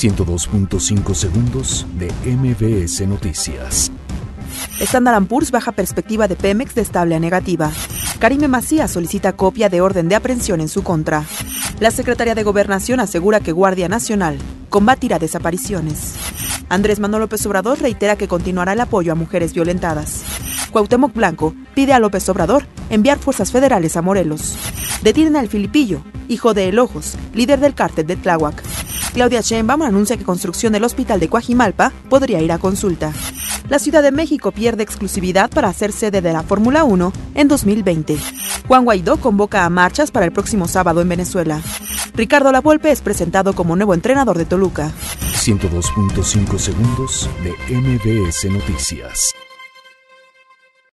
102.5 segundos de MBS Noticias. Standard Poor's baja perspectiva de Pemex de estable a negativa. Karime Macías solicita copia de orden de aprehensión en su contra. La Secretaría de Gobernación asegura que Guardia Nacional combatirá desapariciones. Andrés Manuel López Obrador reitera que continuará el apoyo a mujeres violentadas. Cuauhtémoc Blanco pide a López Obrador enviar fuerzas federales a Morelos. Detienen al Filipillo, hijo de El Ojos, líder del cártel de Tláhuac. Claudia Sheinbaum anuncia que construcción del hospital de Coajimalpa podría ir a consulta. La Ciudad de México pierde exclusividad para ser sede de la Fórmula 1 en 2020. Juan Guaidó convoca a marchas para el próximo sábado en Venezuela. Ricardo Lavolpe es presentado como nuevo entrenador de Toluca. 102.5 segundos de MBS Noticias.